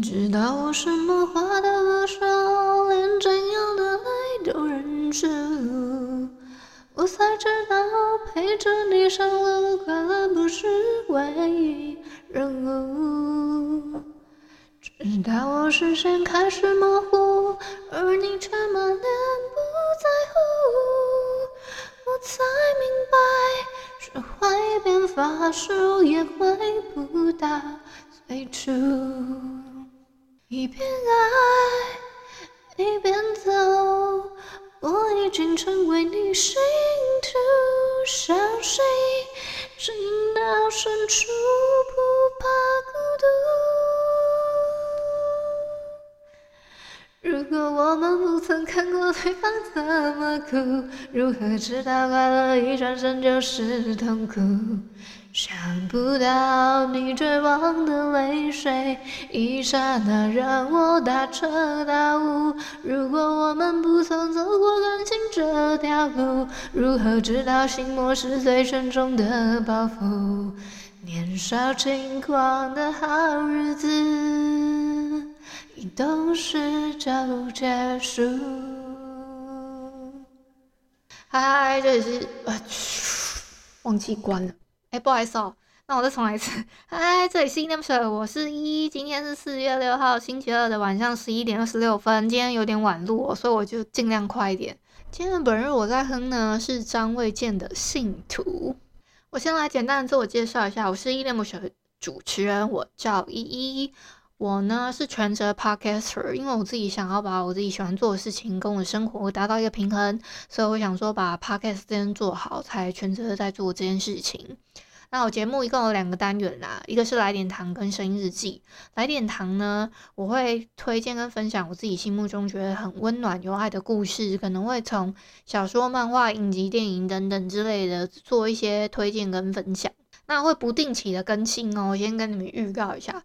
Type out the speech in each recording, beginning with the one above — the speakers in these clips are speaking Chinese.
知道我什么话都不说，连怎样的泪都忍住。我才知道陪着你上路，快乐不是唯一任务。直到我视线开始模糊，而你却满脸不在乎，我才明白，学会一边发输也回不到最初。一边爱一边走，我已经成为你心头小水，情到深处如果我们不曾看过对方怎么哭，如何知道快乐一转身就是痛苦？想不到你绝望的泪水，一刹那让我大彻大悟。如果我们不曾走过感情这条路，如何知道心魔是最沉重的包袱？年少轻狂的好日子，一懂事就结束。嗨，这里是呃，忘记关了。哎，不好意思哦，那我再重来一次。嗨，这里是依依恋不舍，我是依依。今天是四月六号星期二的晚上十一点二十六分，今天有点晚录，所以我就尽量快一点。今天本日我在哼呢是张卫健的《信徒》。我先来简单的自我介绍一下，我是依依恋不舍的主持人，我叫依依。我呢是全职 podcaster，因为我自己想要把我自己喜欢做的事情跟我的生活达到一个平衡，所以我想说把 podcast 这件做好，才全职在做这件事情。那我节目一共有两个单元啦，一个是来点糖跟声音日记。来点糖呢，我会推荐跟分享我自己心目中觉得很温暖有爱的故事，可能会从小说、漫画、影集、电影等等之类的做一些推荐跟分享。那会不定期的更新哦，我先跟你们预告一下。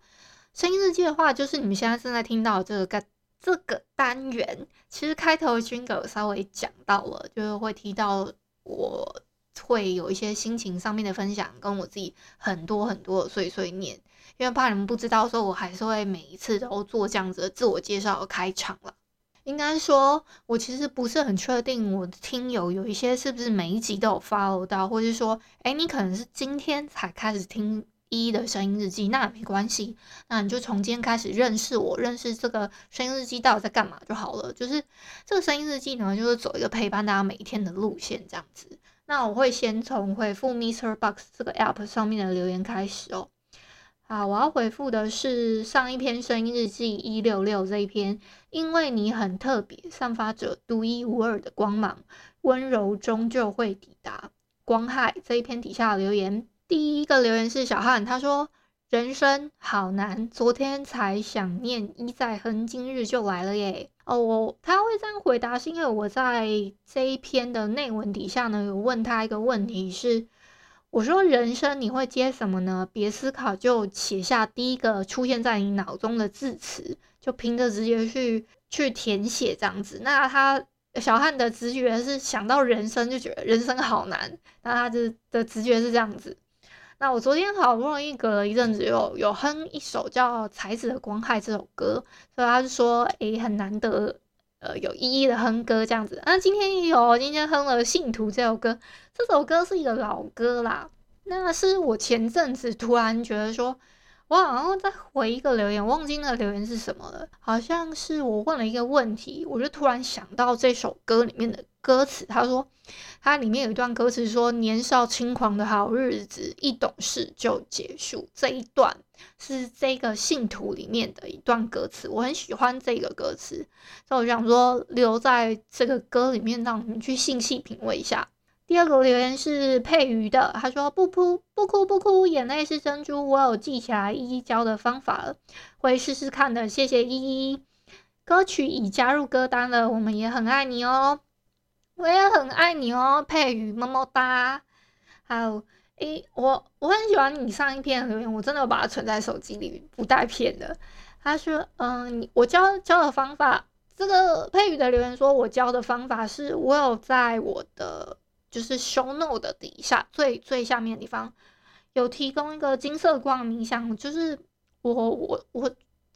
声音日记的话，就是你们现在正在听到这个这个单元，其实开头君哥稍微讲到了，就是会提到我会有一些心情上面的分享，跟我自己很多很多的碎碎念，因为怕你们不知道，所以我还是会每一次都做这样子的自我介绍的开场了。应该说，我其实不是很确定，我的听友有一些是不是每一集都有 follow 到，或者是说，哎，你可能是今天才开始听。一的声音日记，那也没关系，那你就从今天开始认识我，认识这个声音日记到底在干嘛就好了。就是这个声音日记呢，就是走一个陪伴大家每一天的路线这样子。那我会先从回复 Mr. Box 这个 App 上面的留言开始哦。好，我要回复的是上一篇声音日记一六六这一篇，因为你很特别，散发着独一无二的光芒，温柔终究会抵达光害。这一篇底下的留言。第一个留言是小汉，他说：“人生好难，昨天才想念一再哼，今日就来了耶。”哦，我他会这样回答，是因为我在这一篇的内文底下呢，有问他一个问题是：我说人生你会接什么呢？别思考，就写下第一个出现在你脑中的字词，就凭着直觉去去填写这样子。那他小汉的直觉是想到人生就觉得人生好难，那他的的直觉是这样子。那我昨天好不容易隔了一阵子，有有哼一首叫《才子的光害》这首歌，所以他就说，诶、很难得，呃，有一一的哼歌这样子。那今天也有，今天哼了《信徒》这首歌，这首歌是一个老歌啦。那是我前阵子突然觉得说。我好像在回一个留言，忘记那个留言是什么了。好像是我问了一个问题，我就突然想到这首歌里面的歌词。他说，它里面有一段歌词说：“年少轻狂的好日子，一懂事就结束。”这一段是这个信徒里面的一段歌词，我很喜欢这个歌词，所以我想说留在这个歌里面，让你们去细细品味一下。第二个留言是佩瑜的，他说不哭不哭不哭，眼泪是珍珠，我有记起来依依教的方法了，会试试看的，谢谢依依。歌曲已加入歌单了，我们也很爱你哦，我也很爱你哦，佩宇么么哒。还有诶，我我很喜欢你上一篇留言，我真的把它存在手机里，不带骗的。他说，嗯，我教教的方法，这个佩宇的留言说我教的方法是我有在我的。就是 show note 的底下最最下面的地方有提供一个金色光冥想，就是我我我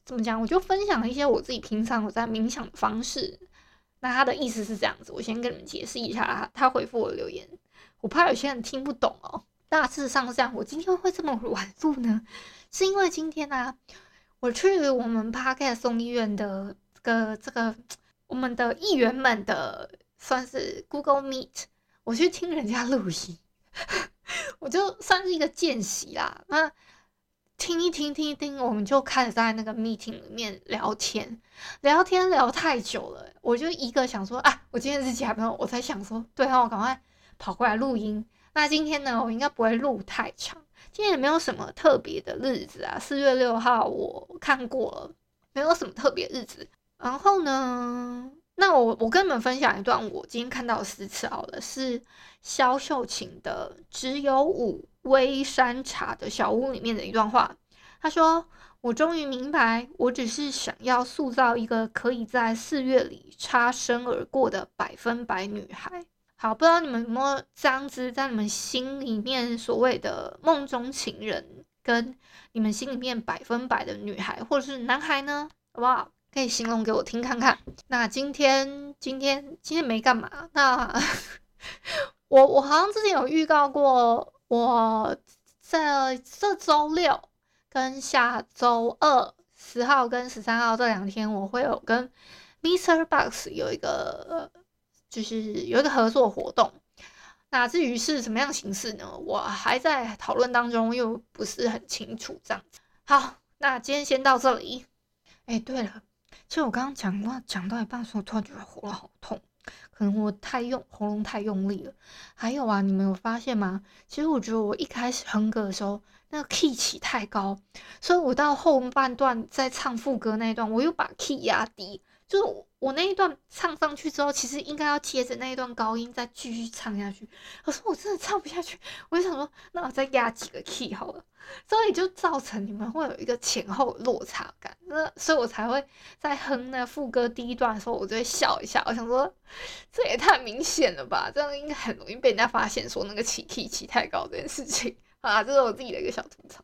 怎么讲？我就分享一些我自己平常我在冥想的方式。那他的意思是这样子，我先跟你们解释一下他他回复我的留言，我怕有些人听不懂哦。大致上是这样，我今天会这么晚录呢，是因为今天呢、啊，我去我们 Podcast 送医院的这个这个我们的议员们的算是 Google Meet。我去听人家录音，我就算是一个见习啦。那听一听，听一听，我们就开始在那个 meeting 里面聊天，聊天聊太久了，我就一个想说啊，我今天是假朋友，我才想说，对啊，我赶快跑过来录音。那今天呢，我应该不会录太长，今天也没有什么特别的日子啊。四月六号我看过了，没有什么特别日子。然后呢？那我我跟你们分享一段我今天看到的诗词好了，是萧秀琴的《只有五微山茶的小屋》里面的一段话。他说：“我终于明白，我只是想要塑造一个可以在四月里擦身而过的百分百女孩。”好，不知道你们有没有这样子在你们心里面所谓的梦中情人，跟你们心里面百分百的女孩或者是男孩呢？好不好？可以形容给我听看看。那今天今天今天没干嘛？那 我我好像之前有预告过，我在这周六跟下周二十号跟十三号这两天，我会有跟 MixerBox 有一个就是有一个合作活动。那至于是什么样形式呢？我还在讨论当中，又不是很清楚这样子。好，那今天先到这里。哎，对了。其实我刚刚讲话讲到一半的时候，突然觉得喉咙好痛，可能我太用喉咙太用力了。还有啊，你们有发现吗？其实我觉得我一开始哼歌的时候，那个 key 起太高，所以我到后半段在唱副歌那一段，我又把 key 压低。就是我，那一段唱上去之后，其实应该要接着那一段高音再继续唱下去。可是我真的唱不下去，我就想说，那我再压几个 key 好了。所以就造成你们会有一个前后落差感。那所以我才会在哼那副歌第一段的时候，我就会笑一下。我想说，这也太明显了吧？这样应该很容易被人家发现说那个起 key 起太高这件事情 啊，这是我自己的一个小吐槽。